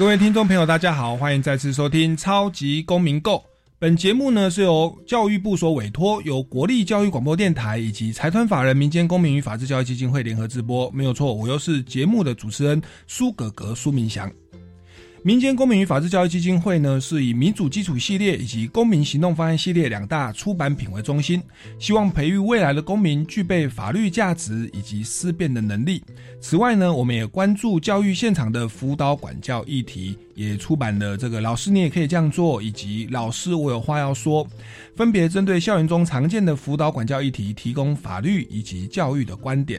各位听众朋友，大家好，欢迎再次收听《超级公民购》。本节目呢是由教育部所委托，由国立教育广播电台以及财团法人民间公民与法制教育基金会联合直播。没有错，我又是节目的主持人苏格格苏明祥。民间公民与法治教育基金会呢，是以民主基础系列以及公民行动方案系列两大出版品为中心，希望培育未来的公民具备法律价值以及思辨的能力。此外呢，我们也关注教育现场的辅导管教议题，也出版了这个“老师你也可以这样做”以及“老师我有话要说”，分别针对校园中常见的辅导管教议题，提供法律以及教育的观点。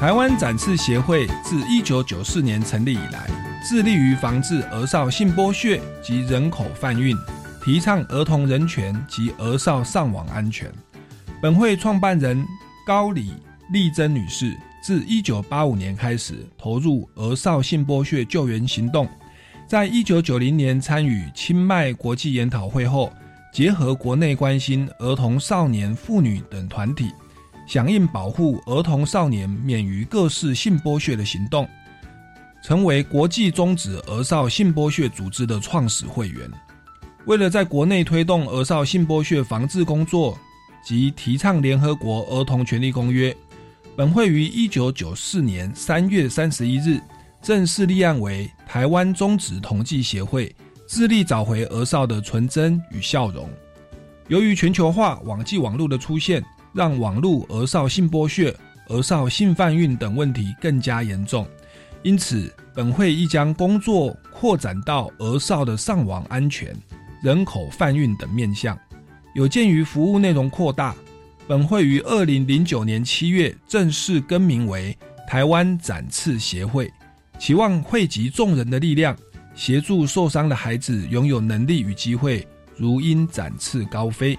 台湾展翅协会自一九九四年成立以来，致力于防治儿少性剥削及人口贩运，提倡儿童人权及儿少上网安全。本会创办人高李丽珍女士自一九八五年开始投入儿少性剥削救援行动，在一九九零年参与清迈国际研讨会后，结合国内关心儿童、少年、妇女等团体。响应保护儿童少年免于各式性剥削的行动，成为国际终止儿少性剥削组织的创始会员。为了在国内推动儿少性剥削防治工作及提倡联合国儿童权利公约，本会于一九九四年三月三十一日正式立案为台湾终止同济协会，致力找回儿少的纯真与笑容。由于全球化、网际网络的出现。让网络儿少性剥削、儿少性贩运等问题更加严重，因此本会亦将工作扩展到儿少的上网安全、人口贩运等面向。有鉴于服务内容扩大，本会于二零零九年七月正式更名为台湾展翅协会，期望汇集众人的力量，协助受伤的孩子拥有能力与机会，如鹰展翅高飞。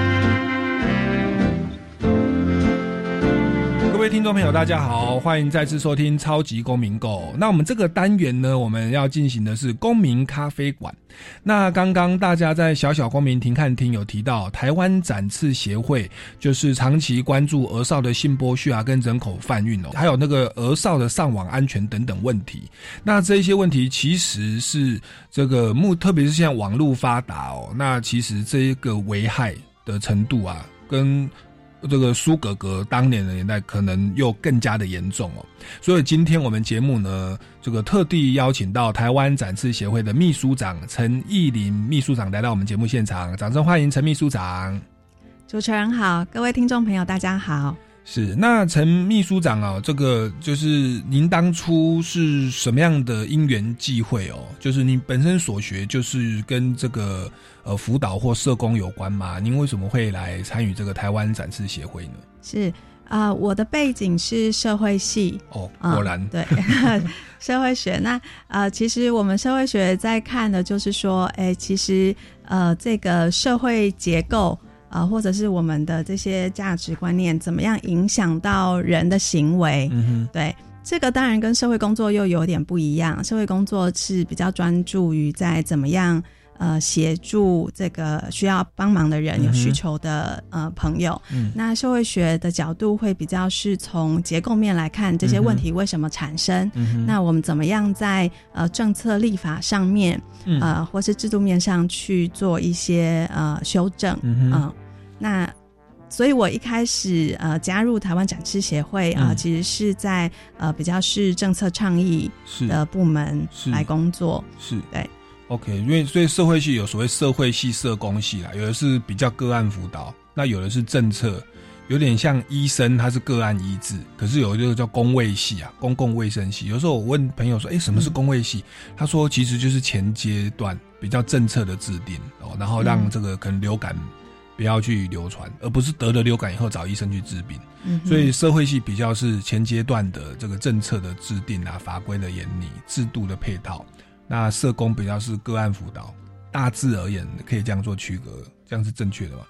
听众朋友，大家好，欢迎再次收听《超级公民购》。那我们这个单元呢，我们要进行的是公民咖啡馆。那刚刚大家在小小公民庭看厅有提到，台湾展翅协会就是长期关注儿少的性剥削啊，跟人口贩运哦，还有那个儿少的上网安全等等问题。那这些问题其实是这个目，特别是现在网络发达哦，那其实这一个危害的程度啊，跟这个苏格格当年的年代可能又更加的严重哦，所以今天我们节目呢，这个特地邀请到台湾展示协会的秘书长陈义林秘书长来到我们节目现场，掌声欢迎陈秘书长。主持人好，各位听众朋友大家好。是，那陈秘书长啊，这个就是您当初是什么样的因缘际会哦？就是您本身所学就是跟这个呃辅导或社工有关吗？您为什么会来参与这个台湾展示协会呢？是啊，我的背景是社会系哦，果然对 社会学。那呃，其实我们社会学在看的就是说，哎，其实呃，这个社会结构。啊，或者是我们的这些价值观念怎么样影响到人的行为？对，这个当然跟社会工作又有点不一样。社会工作是比较专注于在怎么样呃协助这个需要帮忙的人、有需求的呃朋友。嗯。那社会学的角度会比较是从结构面来看这些问题为什么产生，嗯那我们怎么样在呃政策立法上面，嗯。呃或是制度面上去做一些呃修正，嗯那。所以我一开始呃加入台湾展示协会啊、其实是在呃比较是政策倡议的部门来工作。是。对。OK，因为所以社会系有所谓社会系、社工系啦，有的是比较个案辅导，那有的是政策，有点像医生，他是个案医治，可是有一个叫公卫系啊，公共卫生系。有时候我问朋友说，哎、什么是公卫系？他说其实就是前阶段比较政策的制定哦，然后让嗯这个可能流感不要去流传，而不是得了流感以后找医生去治病。嗯，所以社会系比较是前阶段的这个政策的制定啊、法规的严拟、制度的配套。那社工比较是个案辅导，大致而言可以这样做区隔，这样是正确的吗？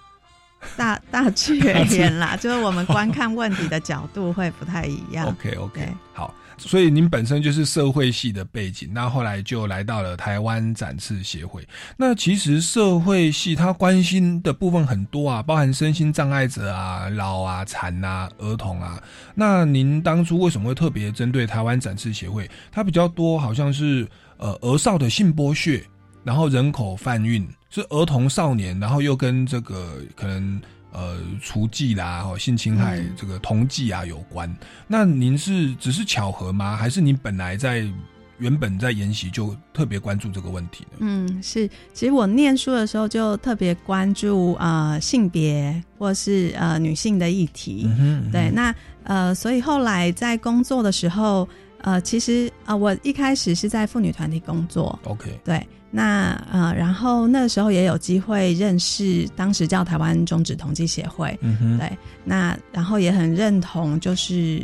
大大致而言啦，就是我们观看问题的角度会不太一样。OK OK，好，所以您本身就是社会系的背景，那后来就来到了台湾展翅协会。那其实社会系它关心的部分很多啊，包含身心障碍者啊、老啊、残啊、儿童啊。那您当初为什么会特别针对台湾展翅协会？它比较多好像是呃儿少的性剥削，然后人口贩运是儿童少年，然后又跟这个可能呃雏妓啦、哦性侵害、嗯这个同妓啊有关。那您是只是巧合吗？还是您本来在原本在研习就特别关注这个问题呢？嗯，是，其实我念书的时候就特别关注呃性别或是呃女性的议题。对，那呃，所以后来在工作的时候，呃，其实呃，我一开始是在妇女团体工作，OK，对，那呃，然后那时候也有机会认识当时叫台湾中止统计协会，嗯哼，对，那然后也很认同就是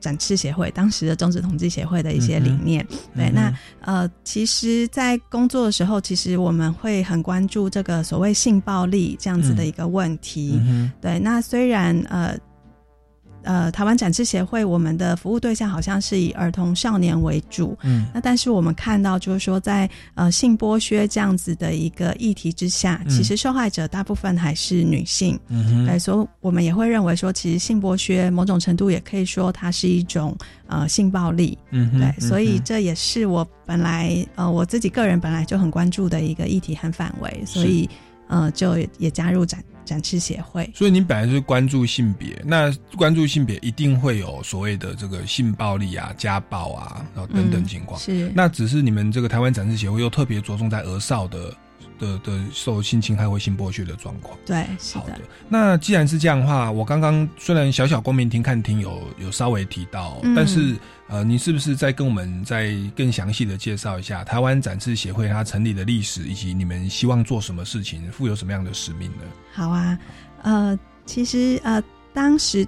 展翅协会当时的中止统计协会的一些理念。对，嗯那呃，其实，在工作的时候，其实我们会很关注这个所谓性暴力这样子的一个问题。嗯对，那虽然呃。呃，台湾展翅协会，我们的服务对象好像是以儿童少年为主，嗯。那但是我们看到，就是说在呃性剥削这样子的一个议题之下，嗯。其实受害者大部分还是女性。嗯哼，对，所以我们也会认为说，其实性剥削某种程度也可以说它是一种呃性暴力。嗯，对，所以这也是我本来呃我自己个人本来就很关注的一个议题和范围，所以呃就也加入展展示协会。所以你本来是关注性别，那关注性别一定会有所谓的这个性暴力啊、家暴啊，然后等等嗯情况。是那只是你们这个台湾展示协会又特别着重在儿少的的的受性侵害或性剥削的状况。对，是的好的，，那既然是这样的话，我刚刚虽然小小公民庭看庭有有稍微提到，嗯但是呃，你是不是再跟我们再更详细的介绍一下台湾展示协会它成立的历史，以及你们希望做什么事情，负有什么样的使命呢？好啊，呃，其实呃，当时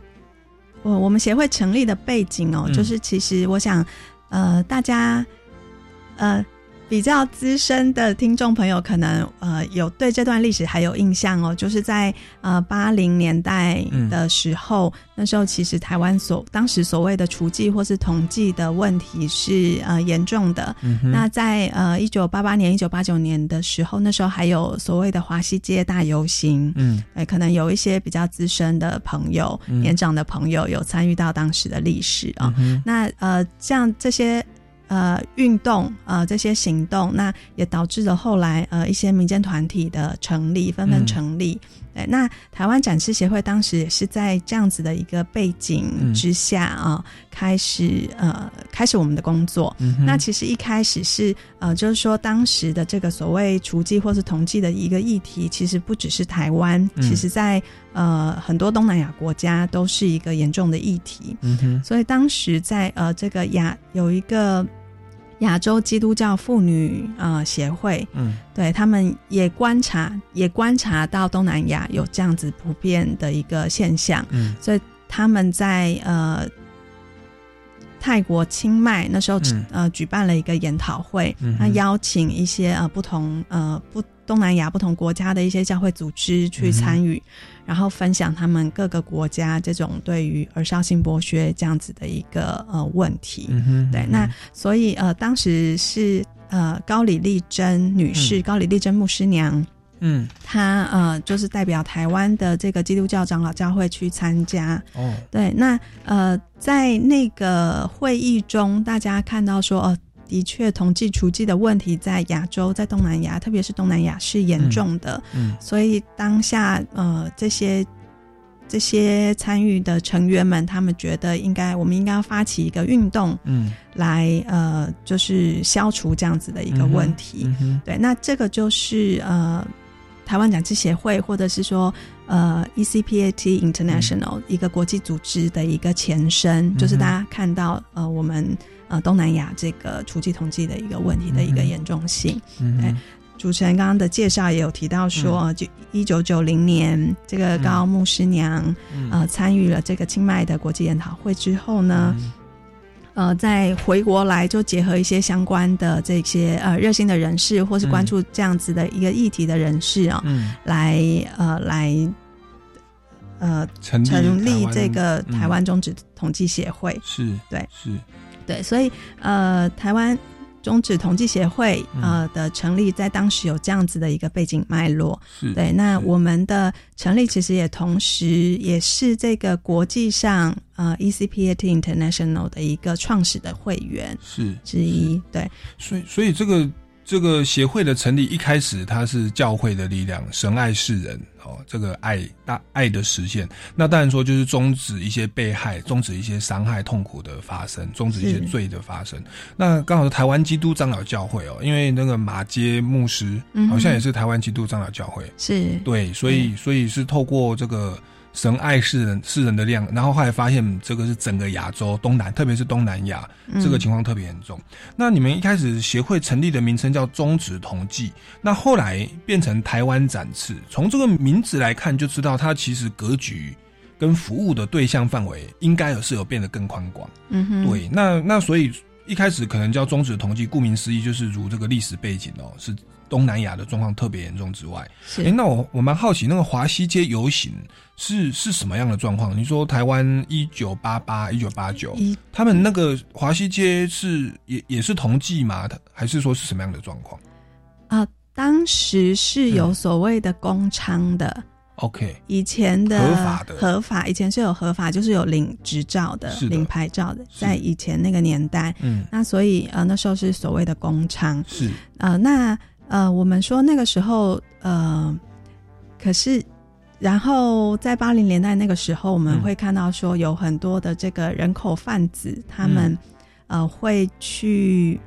我我们协会成立的背景哦，嗯就是其实我想，呃，大家呃比较资深的听众朋友可能呃有对这段历史还有印象哦，就是在呃八零年代的时候，那时候其实台湾所当时所谓的雏妓或是统计的问题是呃严重的，嗯那在呃一九八八年、一九八九年的时候，那时候还有所谓的华西街大游行，嗯。对，可能有一些比较资深的朋友、嗯。年长的朋友有参与到当时的历史啊、嗯那呃，像这些呃运动呃这些行动，那也导致了后来呃一些民间团体的成立，纷纷嗯成立。对，那台湾展示协会当时也是在这样子的一个背景嗯之下啊、开始呃开始我们的工作。嗯那其实一开始是呃，就是说当时的这个所谓雏妓或是同妓的一个议题，其实不只是台湾，嗯其实在呃很多东南亚国家都是一个严重的议题。嗯哼所以当时在呃这个亚有一个亚洲基督教妇女呃协会，嗯。对他们也观察也观察到东南亚有这样子普遍的一个现象，嗯。所以他们在呃泰国清迈那时候、嗯。呃举办了一个研讨会，嗯哼。那邀请一些呃不同呃不东南亚不同国家的一些教会组织去参与，然后分享他们各个国家这种对于儿少性剥削这样子的一个呃问题。嗯哼，对，那所以呃，当时是呃高李丽珍女士，高李丽珍牧师娘，嗯。她呃就是代表台湾的这个基督教长老教会去参加。哦。对，那呃，在那个会议中，大家看到说，哦、的确统计雏妓的问题在亚洲，在东南亚，特别是东南亚是严重的，嗯所以当下呃这些。这些参与的成员们，他们觉得应该，我们应该要发起一个运动，嗯。来呃，就是消除这样子的一个问题。对，那这个就是呃，台湾展翅协会或者是说呃 ECPAT International、一个国际组织的一个前身，就是大家看到呃我们呃东南亚这个初级统计的一个问题的一个严重性。对嗯。哼主持人刚刚的介绍也有提到说，呃就一九九零年这个高牧师娘、嗯呃参与了这个清迈的国际研讨会之后呢，嗯。呃，再回国来就结合一些相关的这些呃热心的人士，或是关注这样子的一个议题的人士啊、嗯。来呃来呃成立成立这个嗯。台湾中止统计协会。是对。是对，所以呃台湾。中止统计协会嗯呃的成立，在当时有这样子的一个背景脉络。对，那我们的成立其实也同时也是这个国际上呃 ECPAT International 的一个创始的会员是之一。对，所以，所以这个这个协会的成立，一开始它是教会的力量，神爱世人，哦，这个爱大爱的实现。那当然说，就是终止一些被害，终止一些伤害、痛苦的发生，终止一些罪的发生。那刚好是台湾基督长老教会哦，因为那个马街牧师好像也是台湾基督长老教会，是，对，所以所以是透过这个神爱世人世人的量，然后后来发现这个是整个亚洲东南，特别是东南亚嗯这个情况特别严重。那你们一开始协会成立的名称叫中止同济，那后来变成台湾展翅。从这个名字来看，就知道它其实格局跟服务的对象范围应该是有变得更宽广。嗯哼，对，那那所以一开始可能叫中止同济，顾名思义就是如这个历史背景哦，是东南亚的状况特别严重之外。是哎，那我我蛮好奇，那个华西街游行是是什么样的状况？你说台湾一九八八、一九八九，他们那个华西街是也也是同济吗？还是说是什么样的状况啊、当时是有嗯所谓的公娼的。？OK，以前的合法的合法，以前是有合法，就是有领执照的、的领牌照的，在以前那个年代，嗯，那所以呃那时候是所谓的公娼，是呃那呃我们说那个时候呃，可是然后在八零年代那个时候，我们嗯会看到说有很多的这个人口贩子，他们、嗯呃会去。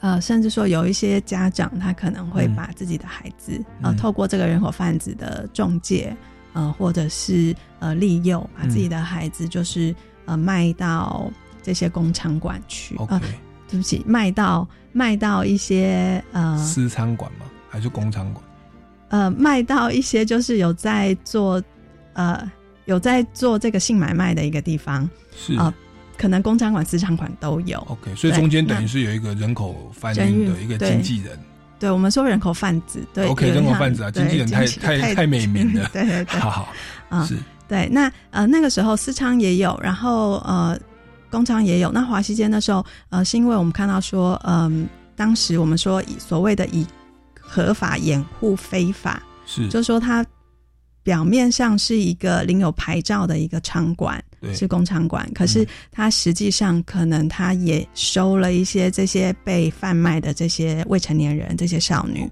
呃，甚至说有一些家长，他可能会嗯把自己的孩子、呃嗯透过这个人口贩子的中介，呃，或者是呃利诱，把自己的孩子就是呃卖到这些工厂馆去。呃，对不起，卖到卖到一些呃私餐馆吗？还是工厂馆？呃卖到一些就是有在做呃有在做这个性买卖的一个地方，是啊可能工厂馆、私厂馆都有。OK，所以中间等于是有一个人口贩人运运的一个对经纪人。对我们说人口贩子，对 OK，人口贩子啊对经纪人太太太美名了对对 对，好 好，啊是对，那呃那个时候私娼也有，然后呃工厂也有。那华西街那时候呃是因为我们看到说，嗯、当时我们说以所谓的以合法掩护非法，是就是说它表面上是一个领有牌照的一个场馆，是工厂馆，可是它实际上可能它也收了一些这些被贩卖的这些未成年人，这些少女。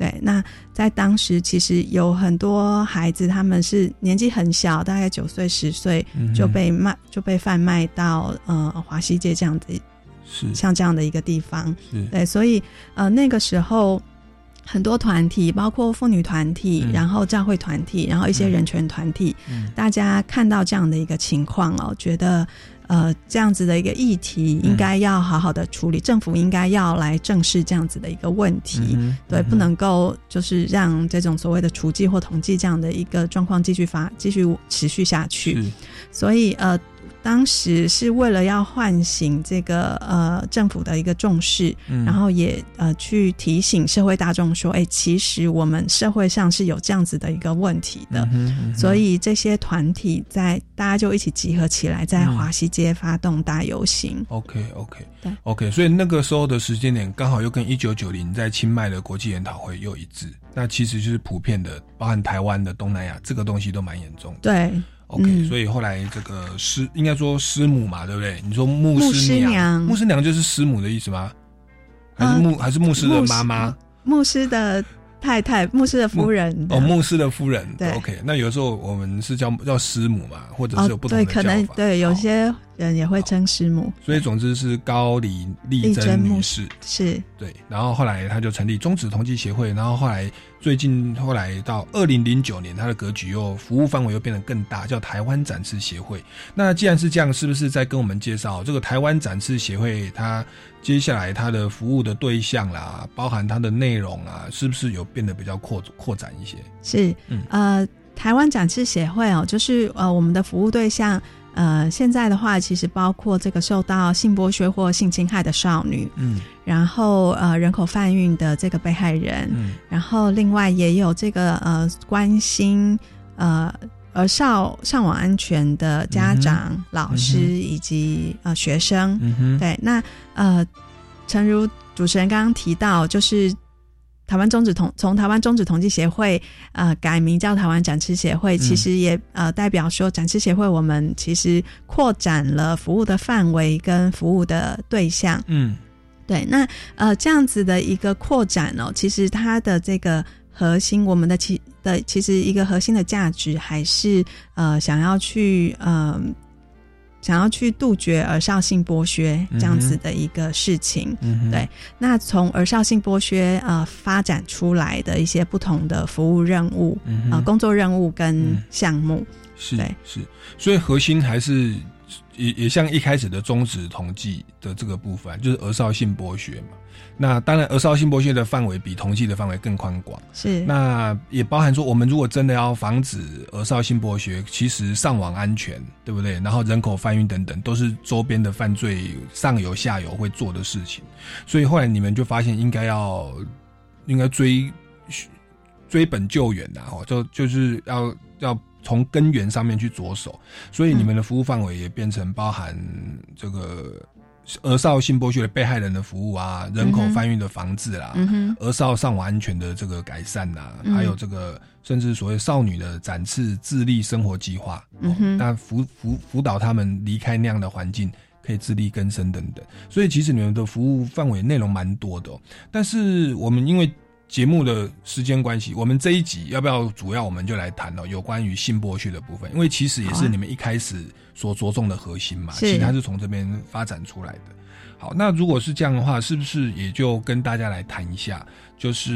对，那在当时其实有很多孩子，他们是年纪很小，大概九岁、十岁就被卖，就被贩卖到呃华西街这样子是。像这样的一个地方。是。对，所以呃那个时候很多团体，包括妇女团体，嗯。然后教会团体，然后一些嗯。人权团体，嗯。大家看到这样的一个情况哦，觉得呃这样子的一个议题应该要好好的处理，政府应该要来正视这样子的一个问题。嗯对，不能够就是让这种所谓的除计或统计这样的一个状况继续发继续持续下去。所以呃，当时是为了要唤醒这个呃政府的一个重视，嗯然后也呃去提醒社会大众说，哎，其实我们社会上是有这样子的一个问题的。嗯哼嗯哼所以这些团体在大家就一起集合起来，在嗯华西街发动大游行。OK OK 对 OK，所以那个时候的时间点刚好又跟一九九零在清迈的国际研讨会又一致，那其实就是普遍的，包含台湾的、东南亚这个东西都蛮严重的。对，OK，、嗯所以后来这个师应该说师母嘛，对不对？你说牧牧师师娘牧师娘就是师母的意思吗？还是呃牧、还是牧师的妈妈？牧师的太太，牧师的夫人的哦，牧师的夫人。对 OK，那有时候我们是叫叫师母嘛，或者哦是有不同对，的叫法。可能对有些人也会称师母，所以总之是高梨丽珍丽珍女士，是对，然后后来他就成立中止同济协会，然后后来最近后来到二零零九年，他的格局又服务范围又变得更大，叫台湾展翅协会。那既然是这样，是不是在跟我们介绍这个台湾展翅协会？它接下来它的服务的对象啦，包含它的内容啊，是不是有变得比较扩扩展一些？是嗯呃，台湾展翅协会哦，就是呃我们的服务对象。呃，现在的话，其实包括这个受到性剥削或性侵害的少女，嗯。然后呃人口贩运的这个被害人，嗯。然后另外也有这个呃关心呃儿少上网安全的家长、老师嗯以及呃学生。对，那呃，诚如主持人刚刚提到，就是台湾中止统从台湾中止统计协会呃改名叫台湾展翅协会，其实也呃代表说展翅协会我们其实扩展了服务的范围跟服务的对象。嗯对，那呃这样子的一个扩展哦，其实它的这个核心，我们的其的其实一个核心的价值还是呃想要去呃想要去杜绝儿少性剥削这样子的一个事情。嗯，对。那从儿少性剥削呃发展出来的一些不同的服务任务嗯哼。呃工作任务跟嗯项目，是对。是，所以核心还是也也像一开始的终止统计的这个部分，就是儿少性剥削嘛。那当然，儿少性剥削的范围比统计的范围更宽广。是那也包含说，我们如果真的要防止儿少性剥削，其实上网安全，对不对？然后人口贩运等等，都是周边的犯罪上游下游会做的事情。所以后来你们就发现，应该要应该追追本救援的哦，就就是要要从根源上面去着手。所以你们的服务范围也变成包含这个儿少性剥削的被害人的服务啊，人口贩运的防治啦，儿少上网安全的这个改善呐、嗯。还有这个甚至所谓少女的展翅自立生活计划，那辅辅辅导他们离开那样的环境，可以自力更生等等。所以其实你们的服务范围内容蛮多的、哦，但是我们因为节目的时间关系，我们这一集要不要主要我们就来谈哦，有关于性剥削的部分，因为其实也是你们一开始所着重的核心嘛，是其实它是从这边发展出来的。好，那如果是这样的话，是不是也就跟大家来谈一下，就是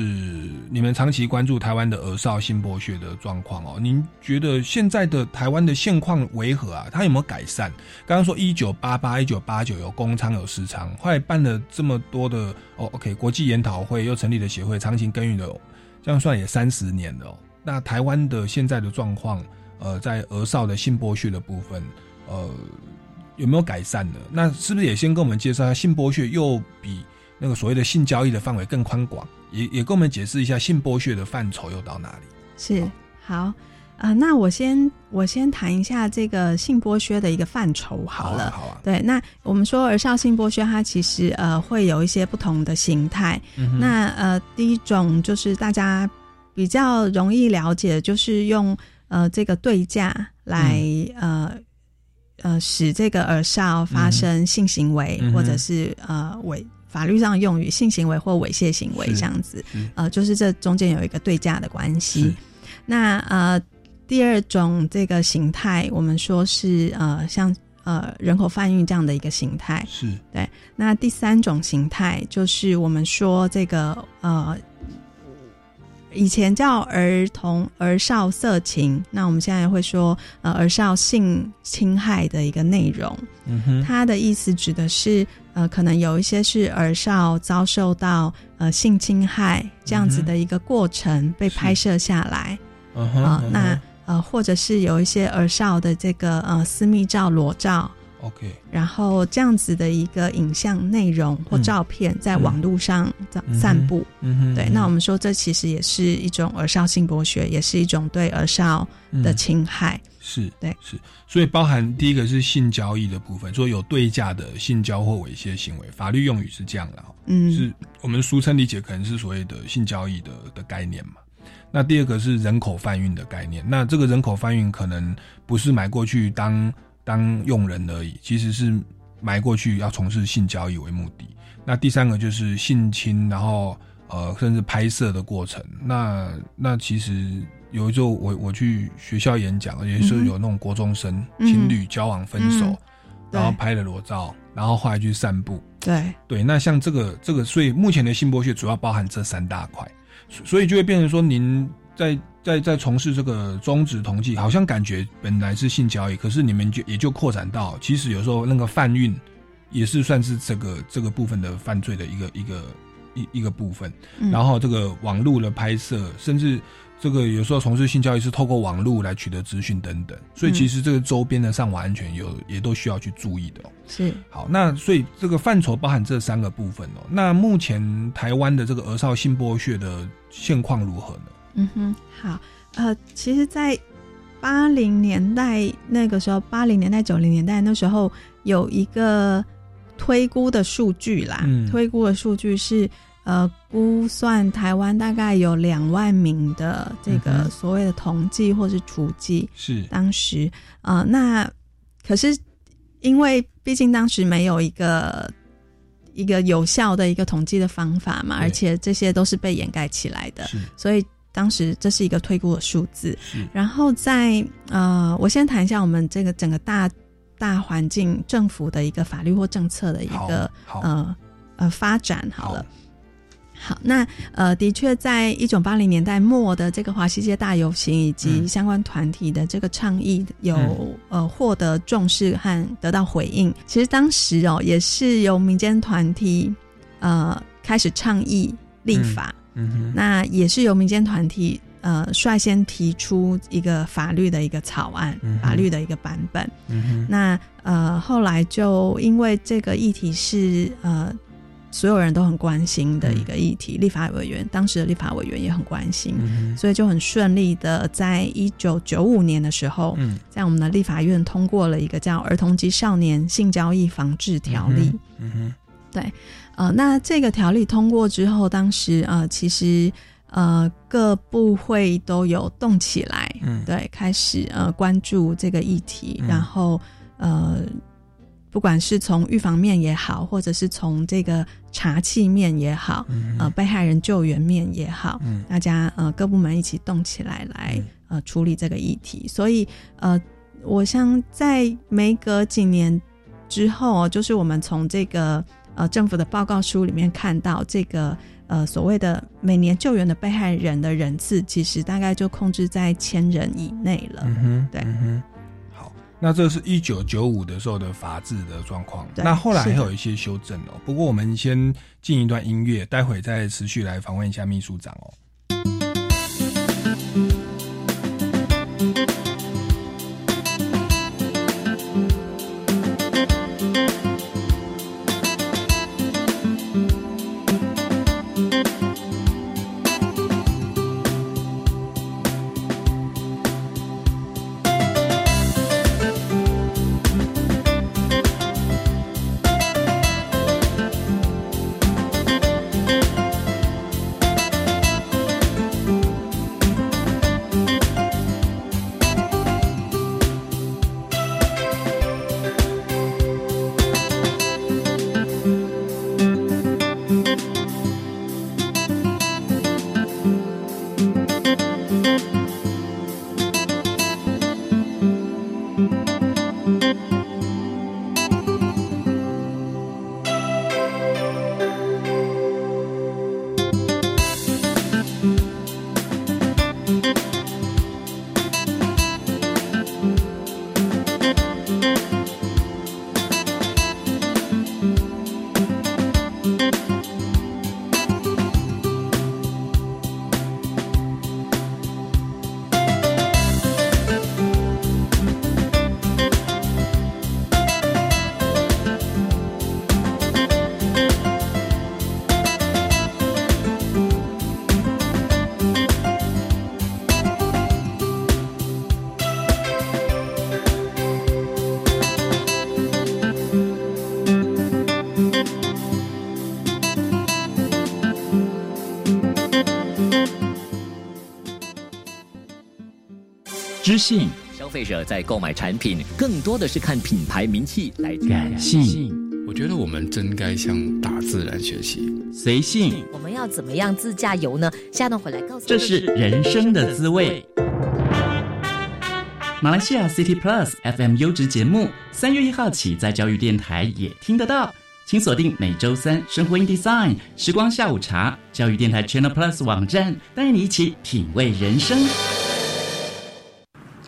你们长期关注台湾的儿少性剥削的状况哦？您觉得现在的台湾的现况为何啊？它有没有改善？刚刚说一九八八、一九八九有公娼有私娼，后来办了这么多的哦，OK，国际研讨会又成立了协会，长期耕耘了，这样算也三十年了、那台湾的现在的状况，呃，在儿少的性剥削的部分，呃。有没有改善呢？那是不是也先跟我们介绍一下性剥削又比那个所谓的性交易的范围更宽广？也也跟我们解释一下性剥削的范畴又到哪里？是好啊、呃那我先我先谈一下这个性剥削的一个范畴好了。啊，好啊。对，那我们说儿少性剥削，它其实呃会有一些不同的形态。嗯那呃，第一种就是大家比较容易了解，就是用呃这个对价来、嗯呃呃使这个儿少发生性行为，嗯或者是呃猥法律上用语性行为或猥亵行为是这样子，呃，就是这中间有一个对价的关系。那呃，第二种这个形态，我们说是呃像呃人口贩运这样的一个形态。是对那第三种形态就是我们说这个呃，以前叫儿童儿少色情，那我们现在会说呃儿少性侵害的一个内容。嗯哼它的意思指的是呃，可能有一些是儿少遭受到呃性侵害这样子的一个过程被拍摄下来。嗯哼啊、嗯哼那呃，或者是有一些儿少的这个呃私密照、裸照。OK，然后这样子的一个影像内容或照片在网络上散布，嗯哼，对，那我们说这其实也是一种儿少性剥削，也是一种对儿少的侵害，是，对，是，所以包含第一个是性交易的部分，说有对价的性交或猥亵行为，法律用语是这样的，嗯，是我们俗称理解可能是所谓的性交易的的概念嘛。那第二个是人口贩运的概念，那这个人口贩运可能不是买过去当。当佣人而已，其实是埋过去要从事性交易为目的。那第三个就是性侵，然后呃，甚至拍摄的过程。那那其实有一候我我去学校演讲，也是有那种国中生情侣交往分手，然后拍了裸照，然后后来去散步。对对，那像这个这个，所以目前的性剥削主要包含这三大块，所以就会变成说您。在在在从事这个中止同济，好像感觉本来是性交易，可是你们就也就扩展到，其实有时候那个贩运也是算是这个这个部分的犯罪的一个一个一一个部分。然后这个网络的拍摄，甚至这个有时候从事性交易是透过网络来取得资讯等等，所以其实这个周边的上网安全有也都需要去注意的。是好，那所以这个范畴包含这三个部分哦。那目前台湾的这个儿少性剥削的现况如何呢？嗯哼，好，呃，其实，在八零年代那个时候，八零年代、九零年代那时候有一个推估的数据啦，推估的数据是，呃，估算台湾大概有两万名的这个所谓的同济或是雏妓，是。当时，呃，那可是因为毕竟当时没有一个一个有效的一个统计的方法嘛，而且这些都是被掩盖起来的，所以。当时这是一个推估的数字，然后在呃，我先谈一下我们这个整个大大环境政府的一个法律或政策的一个呃呃发展好了。好，那呃，的确，在一九八零年代末的这个华西街大游行以及相关团体的这个倡议有呃获得重视和得到回应。其实当时哦，也是由民间团体呃开始倡议立法。嗯，那也是由民间团体呃率先提出一个法律的一个草案，法律的一个版本。嗯那呃后来就因为这个议题是呃所有人都很关心的一个议题，立法委员当时的立法委员也很关心，所以就很顺利的在一九九五年的时候，在我们的立法院通过了一个叫《儿童及少年性交易防治条例》。嗯哼，对。呃，那这个条例通过之后，当时呃，其实呃，各部会都有动起来，嗯，对，开始呃关注这个议题，然后呃，不管是从预防面也好，或者是从这个查气面也好，呃，被害人救援面也好，嗯，大家呃各部门一起动起来来呃处理这个议题，所以呃，我想在没隔几年之后，就是我们从这个。呃，政府的报告书里面看到这个呃所谓的每年救援的被害人的人次，其实大概就控制在千人以内了。嗯哼，对，嗯哼。好，那这是一九九五的时候的法制的状况。那后来还有一些修正哦。不过我们先进一段音乐，待会再持续来访问一下秘书长哦。知性、消费者在购买产品更多的是看品牌名气来感性。我觉得我们真该向大自然学习，随性。我们要怎么样自驾游呢？下段回来告诉。这是人生的滋味。马来西亚 City Plus FM 优质节目，三月一号起在教育电台也听得到，请锁定每周三生活 in Design 时光下午茶，教育电台 Channel Plus 网站，带你一起品味人生。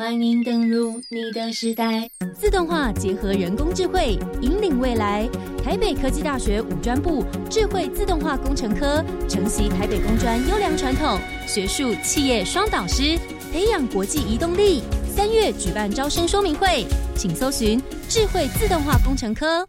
欢迎登入你的时代，自动化结合人工智慧，引领未来。台北科技大学五专部智慧自动化工程科承袭台北工专优良传统，学术企业双导师，培养国际移动力。三月举办招生说明会，请搜寻智慧自动化工程科。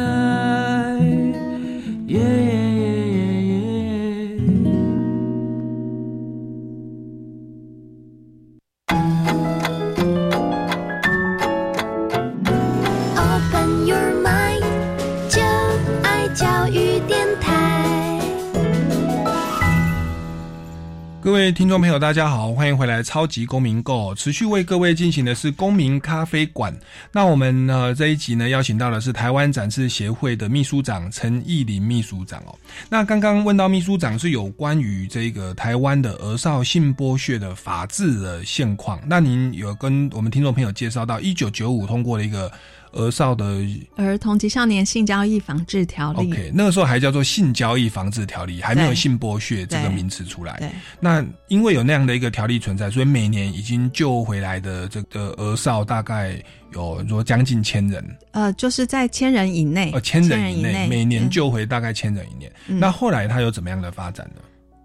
听众朋友，大家好，欢迎回来《超级公民购》，持续为各位进行的是公民咖啡馆。那我们呢这一集呢邀请到的是台湾展示协会的秘书长陈义林秘书长哦。那刚刚问到秘书长是有关于这个台湾的儿少性剥削的法制的现况。那您有跟我们听众朋友介绍到一九九五通过了一个。儿少的儿童及少年性交易防治条例，OK，那个时候还叫做性交易防治条例，还没有性剥削这个名词出来。对，那因为有那样的一个条例存在，所以每年已经救回来的这个儿少大概有说将近千人。呃，就是在千人以内，呃，千人以内，每年救回大概千人以内。那后来它有怎么样的发展呢？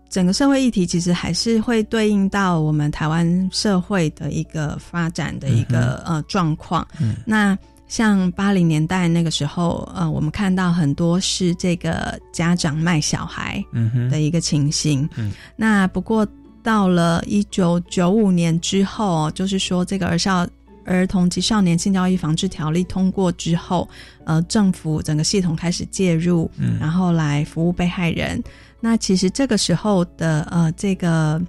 整个社会议题其实还是会对应到我们台湾社会的一个发展的一个呃状况。嗯，那。像八零年代那个时候，呃，我们看到很多是这个家长卖小孩的一个情形。嗯，那不过到了一九九五年之后，就是说这个儿少儿童及少年性交易防治条例通过之后，呃，政府整个系统开始介入，然后来服务被害人。那其实这个时候的呃这个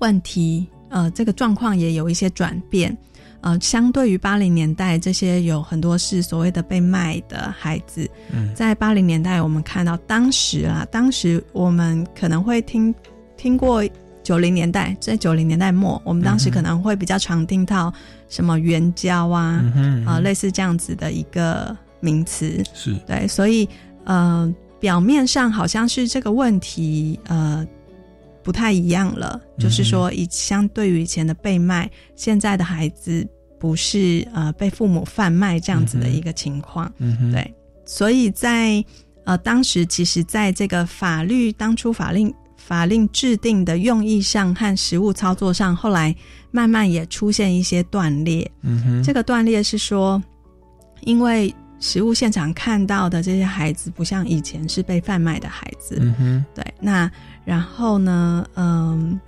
问题，呃，这个状况也有一些转变。呃，相对于八零年代，这些有很多是所谓的被卖的孩子。嗯，在八零年代，我们看到当时啊，当时我们可能会听听过九零年代，在九零年代末，我们当时可能会比较常听到什么援交啊，啊，类似这样子的一个名词。是对，所以呃，表面上好像是这个问题呃不太一样了，就是说以相对于以前的被卖，现在的孩子。不是呃被父母贩卖这样子的一个情况，对，所以在呃当时，其实在这个法律当初法令法令制定的用意上和实务操作上，后来慢慢也出现一些断裂。嗯哼，这个断裂是说，因为实物现场看到的这些孩子，不像以前是被贩卖的孩子。嗯哼，对，那然后呢，嗯，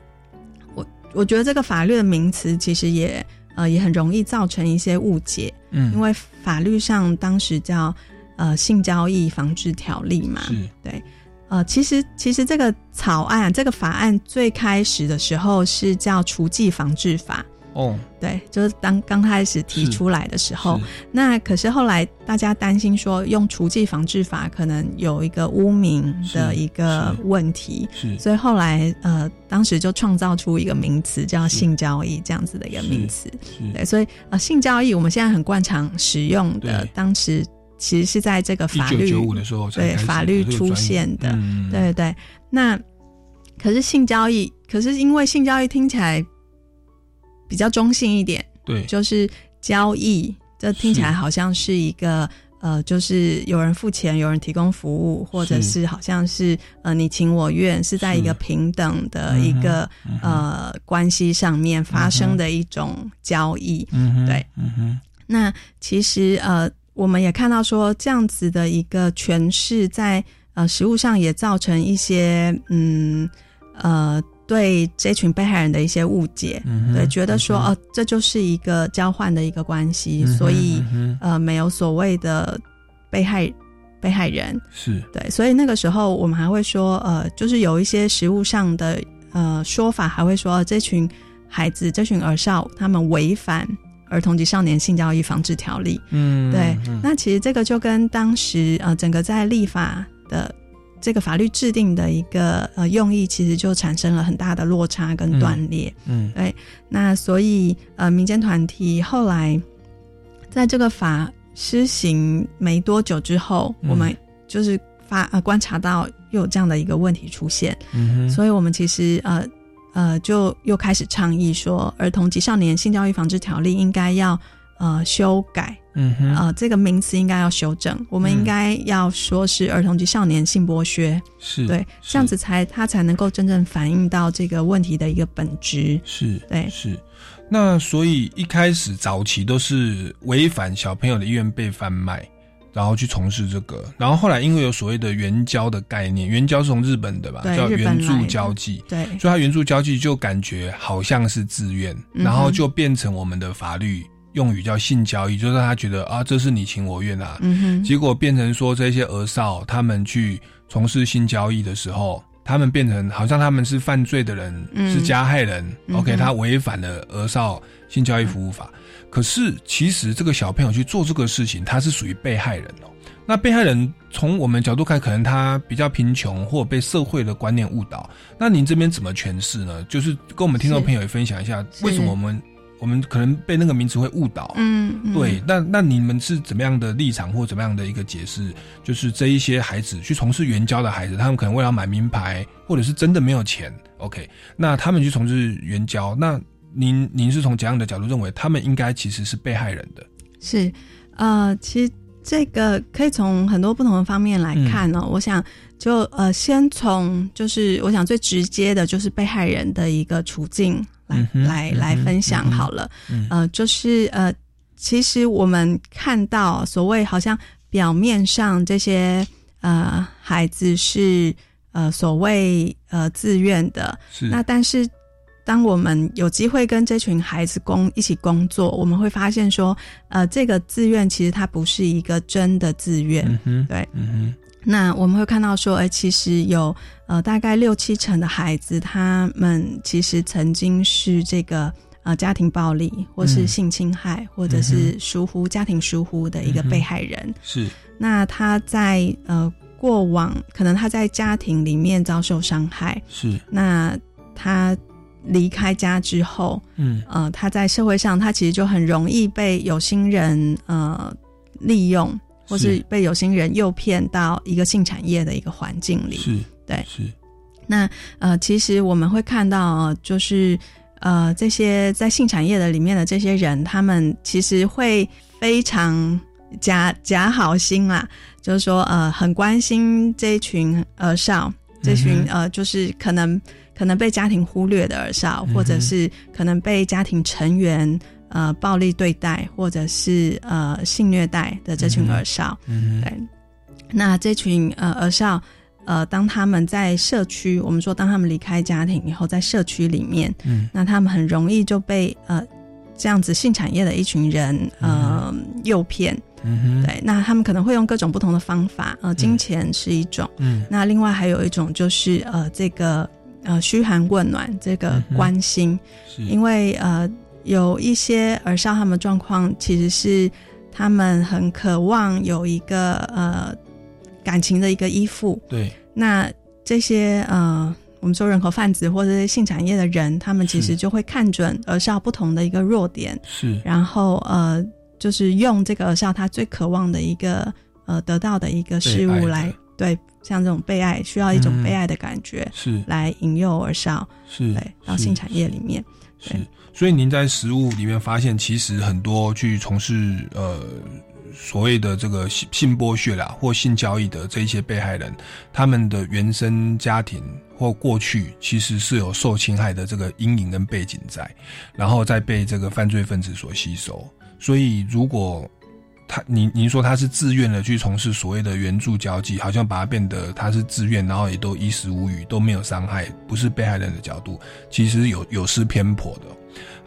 我我觉得这个法律的名词其实也。呃，也很容易造成一些误解，嗯，因为法律上当时叫呃性交易防治条例嘛，是，对，呃，其实其实这个草案这个法案最开始的时候是叫除妓防治法，哦，对，就是当刚开始提出来的时候，那可是后来大家担心说用除剂防治法可能有一个污名的一个问题，是，所以后来呃，当时就创造出一个名词叫性交易这样子的一个名词，对，所以呃，性交易我们现在很惯常使用的，当时其实是在这个法律九五的时候对法律出现的，对对对，那。可是性交易，可是因为性交易听起来比较中性一点，对，就是交易，这听起来好像是一个呃，就是有人付钱，有人提供服务，或者是好像是呃你情我愿，是在一个平等的一个呃关系上面发生的一种交易，对，嗯哼。那其实呃，我们也看到说这样子的一个诠释，在呃实物上也造成一些嗯。呃，对这群被害人的一些误解，对，觉得说哦，这就是一个交换的一个关系，所以呃，没有所谓的被害被害人，是对，所以那个时候我们还会说，呃，就是有一些实物上的呃说法，还会说这群孩子、这群儿少他们违反《儿童及少年性交易防治条例》。嗯，对，那其实这个就跟当时呃整个在立法的。这个法律制定的一个呃用意，其实就产生了很大的落差跟断裂。嗯，对。那所以呃，民间团体后来在这个法施行没多久之后，我们就是发呃观察到又有这样的一个问题出现。嗯所以我们其实呃呃就又开始倡议说，《儿童及少年性教育防治条例》应该要呃修改。嗯哼，呃，这个名词应该要修正，我们应该要说是儿童及少年性剥削，是对，这样子才它才能够真正反映到这个问题的一个本质，是对，是。那所以一开始早期都是违反小朋友的意愿被贩卖，然后去从事这个，然后后来因为有所谓的援交的概念，援交是从日本的吧，叫援助交际，对，所以它援助交际就感觉好像是自愿，然后就变成我们的法律。用语叫性交易，就是他觉得啊，这是你情我愿啊。嗯哼。结果变成说，这些儿少他们去从事性交易的时候，他们变成好像他们是犯罪的人，是加害人。OK，他违反了儿少性交易服务法。可是其实这个小朋友去做这个事情，他是属于被害人哦。那被害人从我们角度看，可能他比较贫穷，或被社会的观念误导。那您这边怎么诠释呢？就是跟我们听众朋友也分享一下，为什么我们。我们可能被那个名词会误导，嗯，对。那那你们是怎么样的立场或怎么样的一个解释？就是这一些孩子去从事援交的孩子，他们可能为了买名牌，或者是真的没有钱，OK？那他们去从事援交，那您您是从怎样的角度认为他们应该其实是被害人的？是，呃，其实这个可以从很多不同的方面来看呢。我想就呃，先从就是我想最直接的就是被害人的一个处境。来来来分享好了，呃，就是呃，其实我们看到所谓好像表面上这些呃孩子是呃所谓呃自愿的，那但是当我们有机会跟这群孩子工一起工作，我们会发现说，呃，这个自愿其实它不是一个真的自愿，对，嗯哼。那我们会看到说，哎，其实有呃大概六七成的孩子，他们其实曾经是这个呃家庭暴力，或是性侵害，或者是疏忽家庭疏忽的一个被害人。是。那他在呃过往，可能他在家庭里面遭受伤害。是。那他离开家之后，嗯呃，他在社会上，他其实就很容易被有心人呃利用。或是被有心人诱骗到一个性产业的一个环境里，是对，是。那呃，其实我们会看到，就是呃，这些在性产业的里面的这些人，他们其实会非常假假好心啦，就是说呃，很关心这一群儿少，这群呃，就是可能可能被家庭忽略的儿少，或者是可能被家庭成员。呃，暴力对待或者是呃性虐待的这群儿少，对，那这群呃儿少，呃，当他们在社区，我们说当他们离开家庭以后，在社区里面，嗯，那他们很容易就被呃这样子性产业的一群人呃诱骗，嗯对，那他们可能会用各种不同的方法，呃，金钱是一种，嗯，那另外还有一种就是呃这个呃嘘寒问暖这个关心，是。因为呃。有一些儿少他们状况其实是他们很渴望有一个呃感情的一个依附，对，那这些呃。我们说人口贩子或者是性产业的人，他们其实就会看准儿少不同的一个弱点，是，然后呃，就是用这个儿少他最渴望的一个呃得到的一个事物来对，像这种被爱需要一种被爱的感觉，是。来引诱儿少，是。对到性产业里面，是。所以您在实物里面发现，其实很多去从事呃。所谓的这个性性剥削啦，或性交易的这一些被害人，他们的原生家庭或过去其实是有受侵害的这个阴影跟背景在，然后再被这个犯罪分子所吸收。所以，如果他您您说他是自愿的去从事所谓的援助交际，好像把它变得他是自愿，然后也都衣食无虞，都没有伤害，不是被害人的角度，其实有有失偏颇的。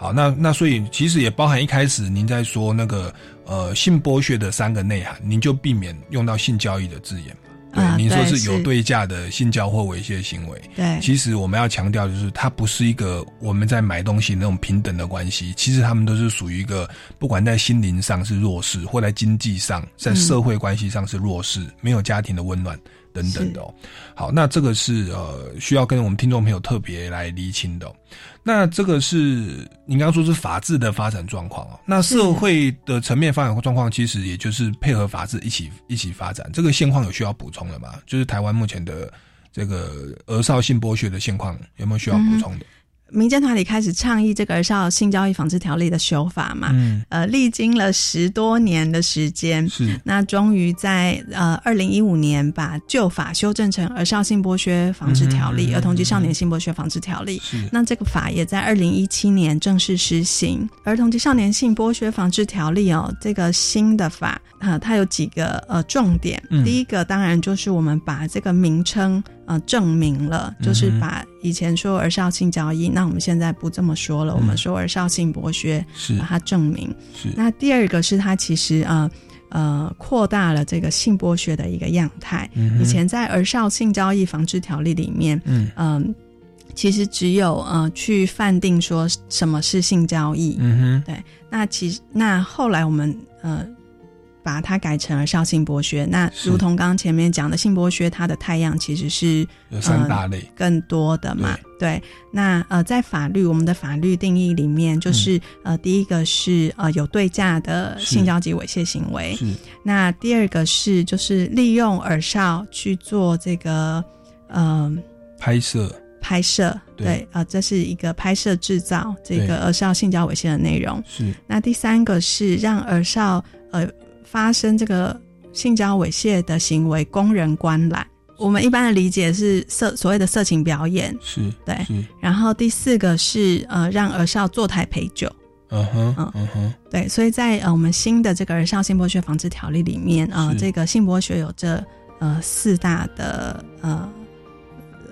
好，那那所以其实也包含一开始您在说那个呃性剥削的三个内涵，您就避免用到性交易的字眼嘛？对，您说是有对价的性交或猥亵行为。对，其实我们要强调就是，它不是一个我们在买东西那种平等的关系，其实他们都是属于一个不管在心灵上是弱势，或在经济上，在社会关系上是弱势，没有家庭的温暖。等等的哦，好，那这个是呃需要跟我们听众朋友特别来厘清的。那这个是你刚刚说是法治的发展状况哦，那社会的层面发展状况其实也就是配合法治一起一起发展。这个现况有需要补充的吗？就是台湾目前的这个儿少性剥削的现况有没有需要补充的？民间团体开始倡议这个儿少性交易防治条例的修法嘛？嗯，呃，历经了十多年的时间，是那终于在呃二零一五年把旧法修正成儿少性剥削防治条例、儿童及少年性剥削防治条例。是那这个法也在二零一七年正式施行。儿童及少年性剥削防治条例哦，这个新的法啊，它有几个呃重点。第一个当然就是我们把这个名称。呃，证明了就是把以前说儿少性交易，那我们现在不这么说了，我们说儿少性剥削，是把它证明。是那第二个是它其实呃呃扩大了这个性剥削的一个样态。以前在儿少性交易防治条例里面，嗯嗯，其实只有呃去判定说什么是性交易。嗯哼，对。那其实那后来我们呃。把它改成了少性剥削，那如同刚刚前面讲的性剥削，它的太阳其实是有三大类。更多的嘛？对，那呃，在法律我们的法律定义里面，就是呃，第一个是呃有对价的性交及猥亵行为，是。那第二个是就是利用耳少去做这个呃拍摄。拍摄，对。啊，这是一个拍摄制造这个耳少性交猥亵的内容，是。那第三个是让耳少呃。发生这个性交猥亵的行为，供人观览。我们一般的理解是色所谓的色情表演，是对。然后第四个是呃让儿少坐台陪酒，嗯哼，嗯哼，对。所以在呃我们新的这个儿少性剥削防治条例里面啊，这个性剥削有这呃四大的呃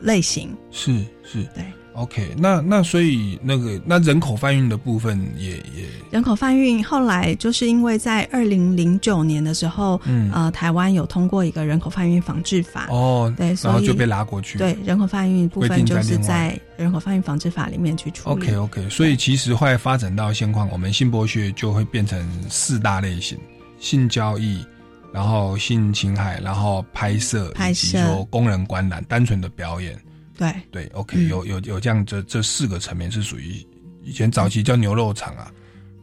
类型，是是，对。OK，那那所以那个那人口贩运的部分也也人口贩运后来就是因为在二零零九年的时候，嗯呃台湾有通过一个人口贩运防治法哦，对，然后就被拉过去，对人口贩运部分就是在人口贩运防治法里面去处理。OK OK，所以其实后来发展到现况，我们性剥削就会变成四大类型：性交易，然后性侵害，然后拍摄，拍摄，工人观览，单纯的表演。对。对，OK，有有有这样这这四个层面是属于以前早期叫牛肉厂啊，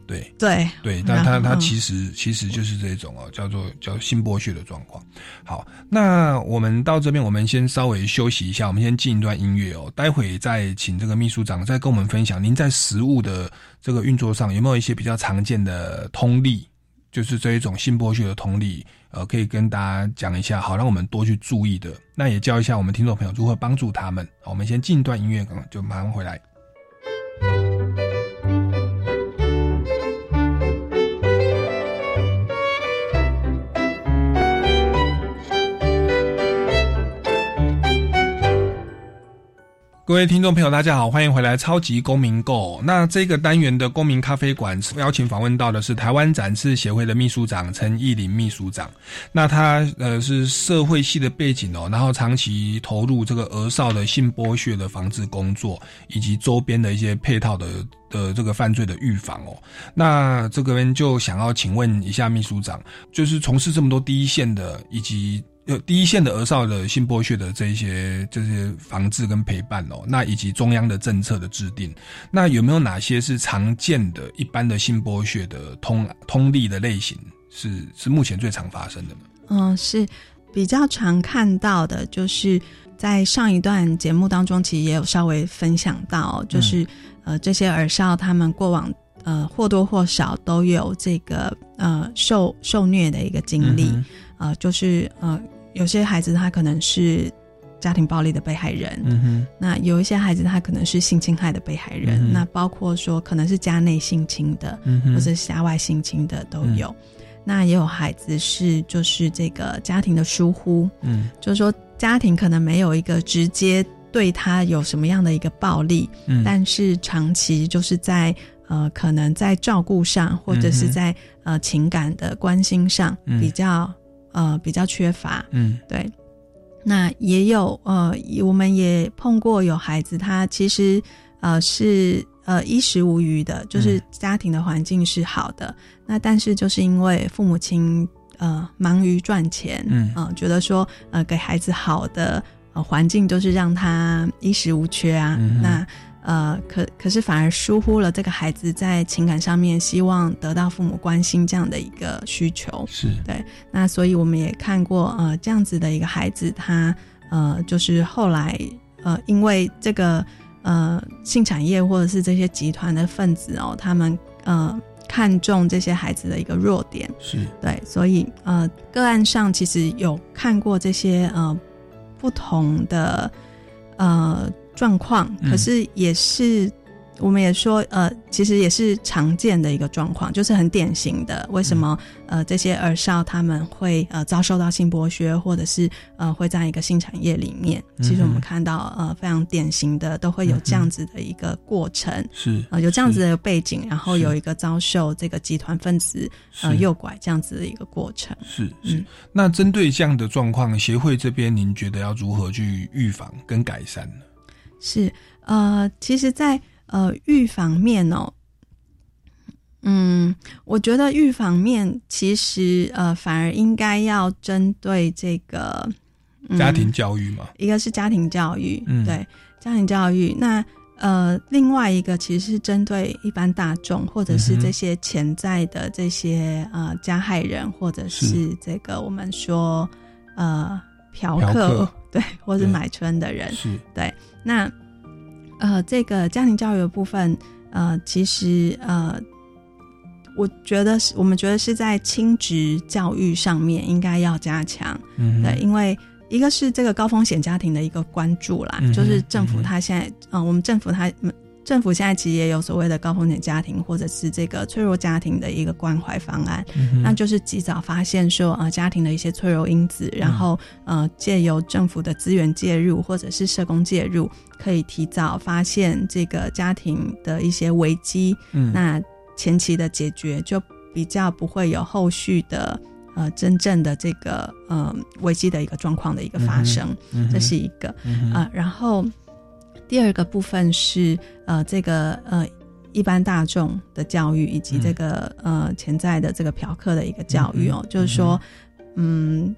对。对对，但它它其实其实就是这种哦，叫做叫心剥削的状况。好，那我们到这边，我们先稍微休息一下，我们先进一段音乐哦，待会再请这个秘书长再跟我们分享，您在食物的这个运作上有没有一些比较常见的通例，就是这一种性剥削的同理。呃，可以跟大家讲一下，好让我们多去注意的。那也教一下我们听众朋友如何帮助他们。我们先进一段音乐，可能就马上回来。各位听众朋友，大家好，欢迎回来《超级公民购》。那这个单元的公民咖啡馆邀请访问到的是台湾展示协会的秘书长陈义林秘书长。那他呃是社会系的背景哦，然后长期投入这个儿少的性剥削的防治工作，以及周边的一些配套的的这个犯罪的预防哦。那这个边就想要请问一下秘书长，就是从事这么多第一线的以及。有第一线的儿少的性剥削的这一些这些防治跟陪伴哦，那以及中央的政策的制定，那有没有哪些是常见的一般的性剥削的通通例的类型，是是目前最常发生的呢？嗯，是比较常看到的，就是在上一段节目当中，其实也有稍微分享到，就是呃这些儿少他们过往呃或多或少都有这个呃受受虐的一个经历，呃就是呃。有些孩子他可能是家庭暴力的被害人，嗯哼，那有一些孩子他可能是性侵害的被害人，那包括说可能是家内性侵的，嗯或者家外性侵的都有。那也有孩子是就是这个家庭的疏忽，嗯，就是说家庭可能没有一个直接对他有什么样的一个暴力，嗯，但是长期就是在呃可能在照顾上或者是在呃情感的关心上比较。呃，比较缺乏，嗯，对。那也有呃，我们也碰过有孩子，他其实呃是呃衣食无余的，就是家庭的环境是好的，那但是就是因为父母亲呃忙于赚钱，嗯，觉得说呃给孩子好的呃环境就是让他衣食无缺啊，那。呃，可可是反而疏忽了这个孩子在情感上面希望得到父母关心这样的一个需求，是对。那所以我们也看过，呃，这样子的一个孩子，他呃，就是后来呃，因为这个呃性产业或者是这些集团的分子哦，他们呃看中这些孩子的一个弱点，是对，所以呃个案上其实有看过这些呃不同的呃。状况，可是也是。我们也说，呃，其实也是常见的一个状况，就是很典型的。为什么呃这些儿少他们会呃遭受到性剥削，或者是呃会在一个性产业里面？其实我们看到呃非常典型的都会有这样子的一个过程，是呃有这样子的背景，然后有一个遭受这个集团分子呃诱拐这样子的一个过程。是是。那针对这样的状况，协会这边您觉得要如何去预防跟改善呢？是呃，其实，在呃，预防面哦，嗯，我觉得预防面其实呃，反而应该要针对这个家庭教育嘛。一个是家庭教育，对家庭教育。那呃，另外一个其实是针对一般大众，或者是这些潜在的这些呃加害人，或者是这个我们说呃嫖客，对，或是买春的人，是对那。呃，这个家庭教育的部分，呃，其实呃，我觉得是我们觉得是在亲职教育上面应该要加强，嗯，对，因为一个是这个高风险家庭的一个关注啦，就是政府他现在，嗯，我们政府他。政府现在其实也有所谓的高风险家庭或者是这个脆弱家庭的一个关怀方案，那就是及早发现说呃家庭的一些脆弱因子，然后呃借由政府的资源介入或者是社工介入，可以提早发现这个家庭的一些危机，那前期的解决就比较不会有后续的呃真正的这个呃危机的一个状况的一个发生，这是一个。啊，然后。第二个部分是呃，这个呃，一般大众的教育以及这个呃潜在的这个嫖客的一个教育哦，就是说，嗯，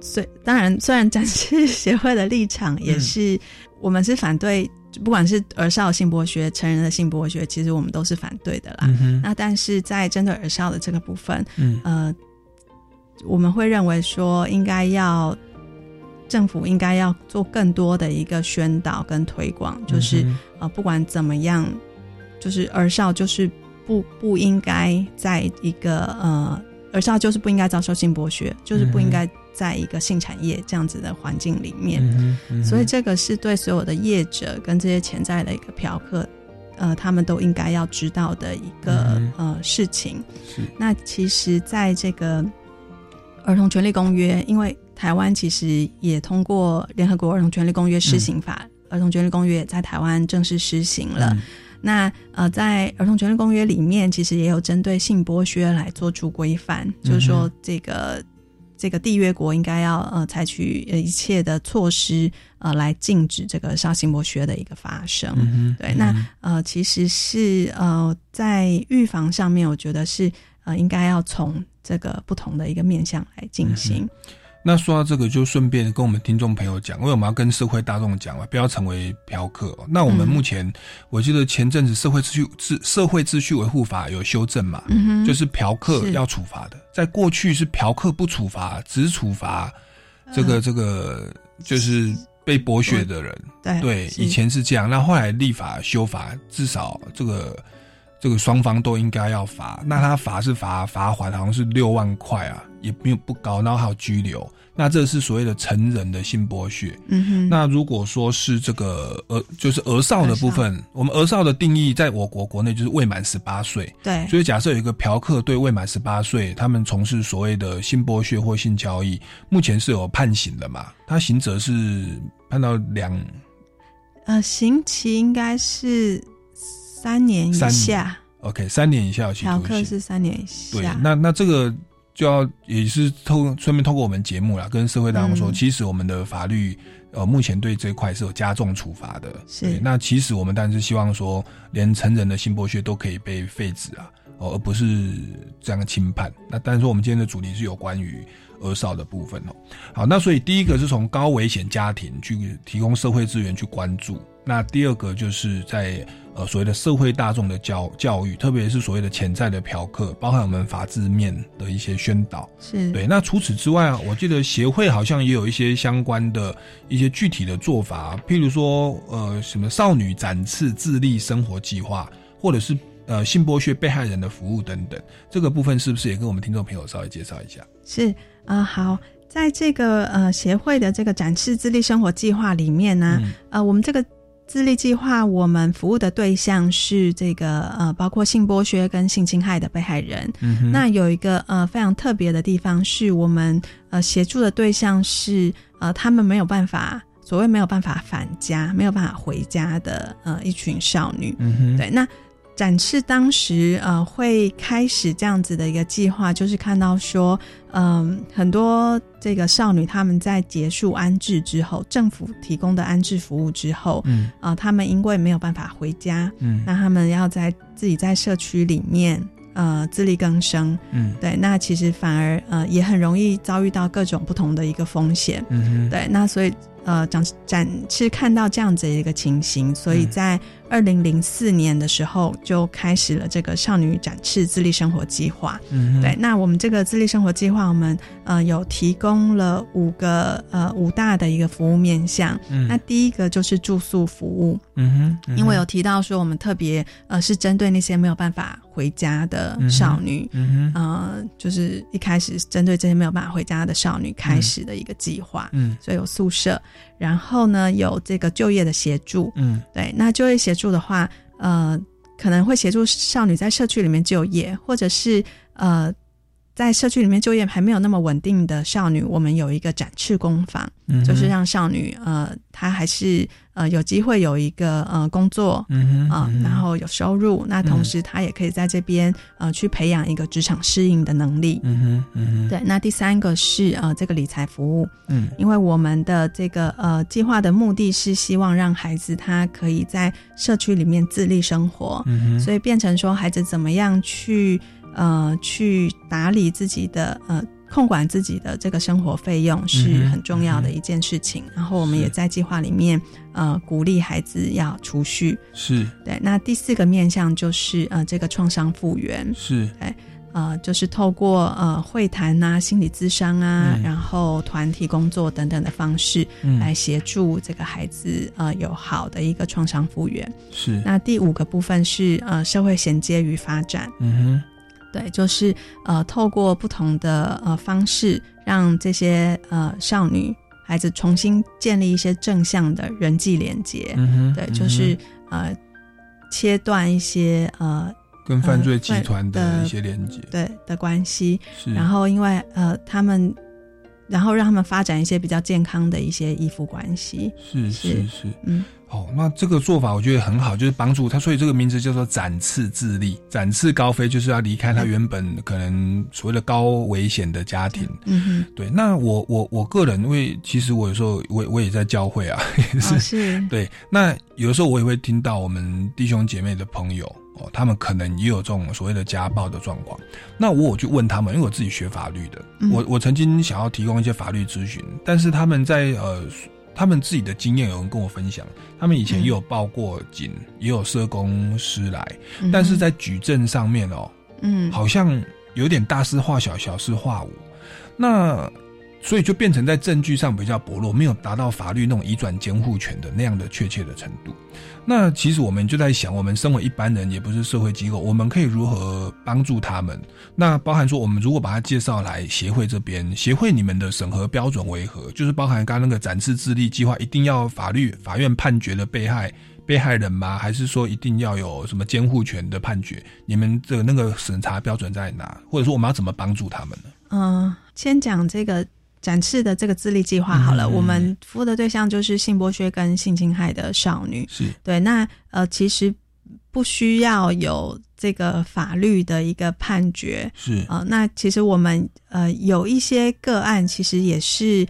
虽当然，虽然展示协会的立场也是，我们是反对，不管是儿少性剥削、成人的性剥削，其实我们都是反对的啦。那但是在针对儿少的这个部分，呃，我们会认为说应该要。政府应该要做更多的一个宣导跟推广，就是呃，不管怎么样，就是儿少就是不不应该在一个呃，儿少就是不应该遭受性剥削，就是不应该在一个性产业这样子的环境里面。所以这个是对所有的业者跟这些潜在的一个嫖客，呃，他们都应该要知道的一个呃事情。那其实，在这个儿童权利公约，因为台湾其实也通过联合国儿童权利公约施行法儿童权利公约也在台湾正式施行了。嗯那呃，在儿童权利公约里面，其实也有针对性剥削来做出规范，就是说这个这个缔约国应该要呃采取呃一切的措施呃来禁止这个少性剥削的一个发生。对，那呃其实是呃在预防上面，我觉得是呃应该要从这个不同的一个面向来进行。那说到这个，就顺便跟我们听众朋友讲，因为我们要跟社会大众讲嘛，不要成为嫖客哦、那我们嗯。目前，我记得前阵子社会秩序秩社会秩序维护法有修正嘛，嗯就是嫖客要处罚的，在过去是嫖客不处罚，只处罚这个、呃这个就是被剥削的人。对。对，以前是这样，那后来立法修法，至少这个这个双方都应该要罚。那他罚是罚罚款，好像是六万块啊，也没有不高，然后还有拘留。那这是所谓的成人的性剥削。嗯哼那如果说是这个儿，就是儿少的部分，我们儿少的定义在我国国内就是未满十八岁。对所以假设有一个嫖客对未满十八岁，他们从事所谓的性剥削或性交易，目前是有判刑的嘛？他刑责是判到两呃，刑期应该是三年以下，OK 三年以下有期嫖徒刑。客是三年以下对下，。那那这个就要也是透顺便透过我们节目啦，跟社会大众说，嗯其实我们的法律呃目前对这一块是有加重处罚的。是对那其实我们当然是希望说，连成人的性剥削都可以被废止啊，哦，而不是这样的轻判。那但是说我们今天的主题是有关于儿少的部分哦。好，那所以第一个是从高危险家庭去提供社会资源去关注，那第二个就是在呃所谓的社会大众的教教育，特别是所谓的潜在的嫖客，包含我们法制面的一些宣导。是对，那除此之外啊，我记得协会好像也有一些相关的一些具体的做法，譬如说呃什么少女展翅自立生活计划，或者是呃性剥削被害人的服务等等，这个部分是不是也跟我们听众朋友稍微介绍一下？是啊、呃好，在这个呃协会的这个展示自立生活计划里面呢，嗯呃，我们这个自立计划，我们服务的对象是这个呃，包括性剥削跟性侵害的被害人。嗯那有一个呃非常特别的地方，是我们呃协助的对象是呃他们没有办法。所谓没有办法返家、没有办法回家的呃一群少女，嗯对，那展示当时呃会开始这样子的一个计划，就是看到说，嗯、很多这个少女她们在结束安置之后，政府提供的安置服务之后，嗯。啊，她们因为没有办法回家，嗯。那她们要在自己在社区里面呃自力更生，嗯。对，那其实反而呃也很容易遭遇到各种不同的一个风险，嗯哼。对，那所以呃展展是看到这样子的一个情形，所以嗯。在二零零四年的时候就开始了这个少女展翅自立生活计划。嗯对，那我们这个自立生活计划，我们呃有提供了五个呃五大的一个服务面向。嗯。那第一个就是住宿服务，嗯哼嗯哼。因为有提到说我们特别呃是针对那些没有办法回家的少女，嗯哼。呃，就是一开始针对这些没有办法回家的少女开始的一个计划，嗯。所以有宿舍，然后呢有这个就业的协助，嗯对，那就业协助的话，呃，可能会协助少女在社区里面就业，或者是呃。在社区里面就业还没有那么稳定的少女，我们有一个展翅工坊，嗯就是让少女呃，她还是呃有机会有一个呃工作，嗯然后有收入，那同嗯时她也可以在这边呃去培养一个职场适应的能力。嗯哼嗯哼。对，那第三个是呃这个理财服务，嗯。因为我们的这个呃计划的目的是希望让孩子他可以在社区里面自立生活，嗯哼。所以变成说孩子怎么样去呃去打理自己的呃。控管自己的这个生活费用是很重要的一件事情，然后我们也在计划里面，呃，鼓励孩子要储蓄。是对，那第四个面向就是呃，这个创伤复原。是对，呃，就是透过呃会谈啊、心理咨商啊，嗯然后团体工作等等的方式，嗯来协助这个孩子呃有好的一个创伤复原。是那第五个部分是呃社会衔接与发展。嗯对，就是呃透过不同的呃方式，让这些呃少女孩子重新建立一些正向的人际连接。对，就是呃切断一些呃跟犯罪呃集团的一些连接对的关系。然后因为呃他们然后让他们发展一些比较健康的一些依附关系。是是是，嗯。哦，那这个做法我觉得很好，就是帮助他，所以这个名字叫做展翅自立，展翅高飞，就是要离开他原本可能所谓的高危险的家庭。嗯哼，对。那我我我个人，因为其实我有时候我我也在教会啊，也 是是。对。那有的时候我也会听到我们弟兄姐妹的朋友哦，他们可能也有这种所谓的家暴的状况。那我我去问他们，因为我自己学法律的，我我曾经想要提供一些法律咨询，但是他们在呃。他们自己的经验有人跟我分享，他们以前也有报过警，也有社工师来，但是在举证上面哦，嗯，好像有点大事化小，小事化无，那。所以就变成在证据上比较薄弱，没有达到法律那种移转监护权的那样的确切的程度。那其实我们就在想，我们身为一般人，也不是社会机构，我们可以如何帮助他们？那包含说，我们如果把他介绍来协会这边，协会你们的审核标准为何？就是包含刚刚那个展示智力计划，一定要法律法院判决的被害被害人吗？还是说一定要有什么监护权的判决？你们的那个审查标准在哪？或者说我们要怎么帮助他们呢？嗯，先讲这个。展翅的这个自立计划好了，我们服务的对象就是性剥削跟性侵害的少女。是对，那呃，其实不需要有这个法律的一个判决。是啊，那其实我们呃有一些个案，其实也是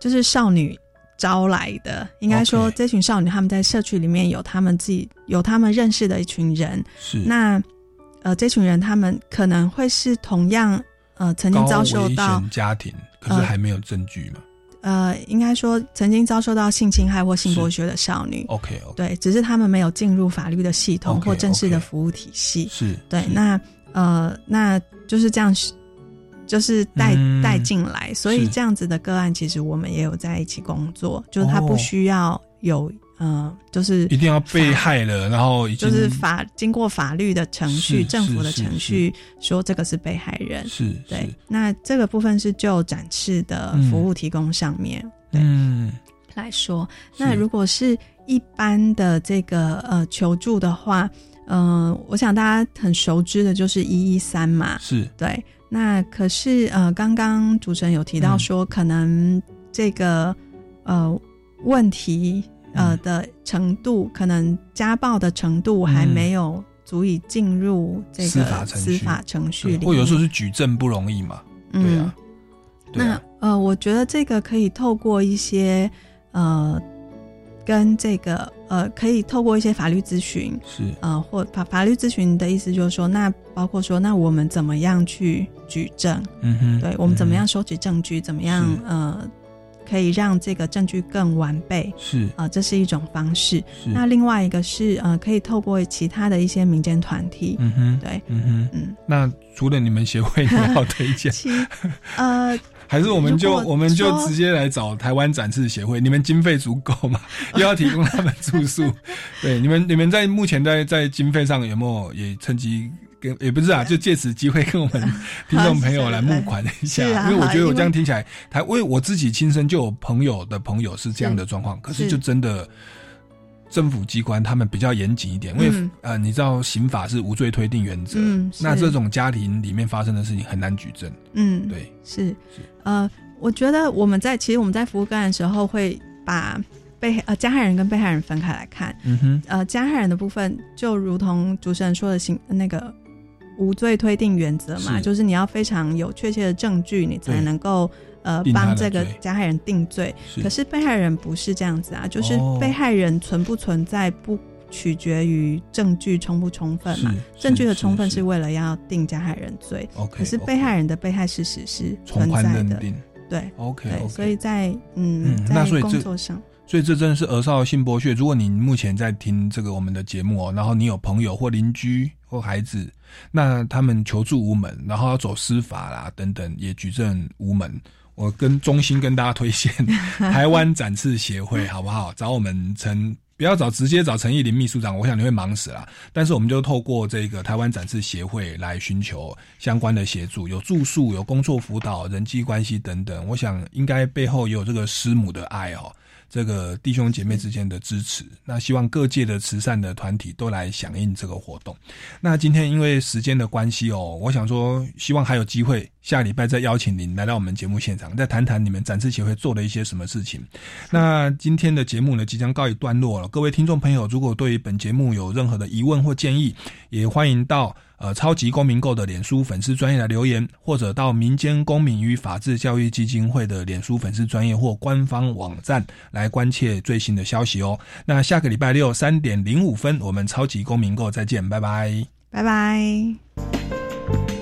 就是少女招来的。应该说，这群少女他们在社区里面有他们自己有他们认识的一群人。是那呃，这群人他们可能会是同样呃曾经遭受到家庭。可是还没有证据嘛？呃，应该说曾经遭受到性侵害或性剥削的少女。OK，OK。对，只是他们没有进入法律的系统或正式的服务体系，是对。那呃，那就是这样，就是带带进来，所以这样子的个案，其实我们也有在一起工作，就是他不需要有。嗯，就是一定要被害了，然后就是法经过法律的程序、政府的程序，说这个是被害人，是对。那这个部分是就展示的服务提供上面，嗯来说。那如果是一般的这个呃求助的话，嗯，我想大家很熟知的就是一一三嘛，是对。那可是呃，刚刚主持人有提到说，可能这个呃问题。呃的程度，可能家暴的程度还没有足以进入这个司法程序里。或有时候是举证不容易嘛？对啊。那呃，我觉得这个可以透过一些呃，跟这个呃，可以透过一些法律咨询，是呃，或法法律咨询的意思就是说，那包括说，那我们怎么样去举证？嗯哼，对我们怎么样收集证据？怎么样呃？可以让这个证据更完备，是啊，这是一种方式。那另外一个是呃，可以透过其他的一些民间团体，嗯哼，对，嗯哼，嗯。那除了你们协会，你要推荐？呃，还是我们就我们就直接来找台湾展示协会？你们经费足够吗？又要提供他们住宿？对，你们你们在目前在在经费上有没有也趁机？也不是啊，就借此机会跟我们听众朋友来募款一下，因为我觉得我这样听起来，台为我自己亲身就有朋友的朋友是这样的状况，可是就真的政府机关他们比较严谨一点，因为呃，你知道刑法是无罪推定原则，那这种家庭里面发生的事情很难举证。嗯，对，是。呃，我觉得我们在其实我们在服务个案的时候会把被呃加害人跟被害人分开来看，嗯哼，呃，加害人的部分就如同主持人说的刑那个。无罪推定原则嘛，就是你要非常有确切的证据，你才能够呃帮这个加害人定罪。可是被害人不是这样子啊，就是被害人存不存在不取决于证据充不充分嘛，证据的充分是为了要定加害人罪。可是被害人的被害事实是存在的，对，OK，所以在嗯在工作上。所以这真的是儿少性剥削。如果你目前在听这个我们的节目哦，然后你有朋友或邻居或孩子，那他们求助无门，然后要走司法啦等等，也举证无门，我跟衷心跟大家推荐 台湾展翅协会，好不好？找我们陈不要找直接找陈义林秘书长，我想你会忙死了。但是我们就透过这个台湾展示协会来寻求相关的协助，有住宿、有工作辅导、人际关系等等。我想应该背后也有这个师母的爱哦。这个弟兄姐妹之间的支持，那希望各界的慈善的团体都来响应这个活动。那今天因为时间的关系哦，我想说，希望还有机会下礼拜再邀请您来到我们节目现场，再谈谈你们展示协会做了一些什么事情。那今天的节目呢，即将告一段落了。各位听众朋友，如果对于本节目有任何的疑问或建议，也欢迎到。呃，超级公民购的脸书粉丝专业来留言，或者到民间公民与法治教育基金会的脸书粉丝专业或官方网站来关切最新的消息哦。那下个礼拜六三点零五分，我们超级公民购再见，拜拜，拜拜。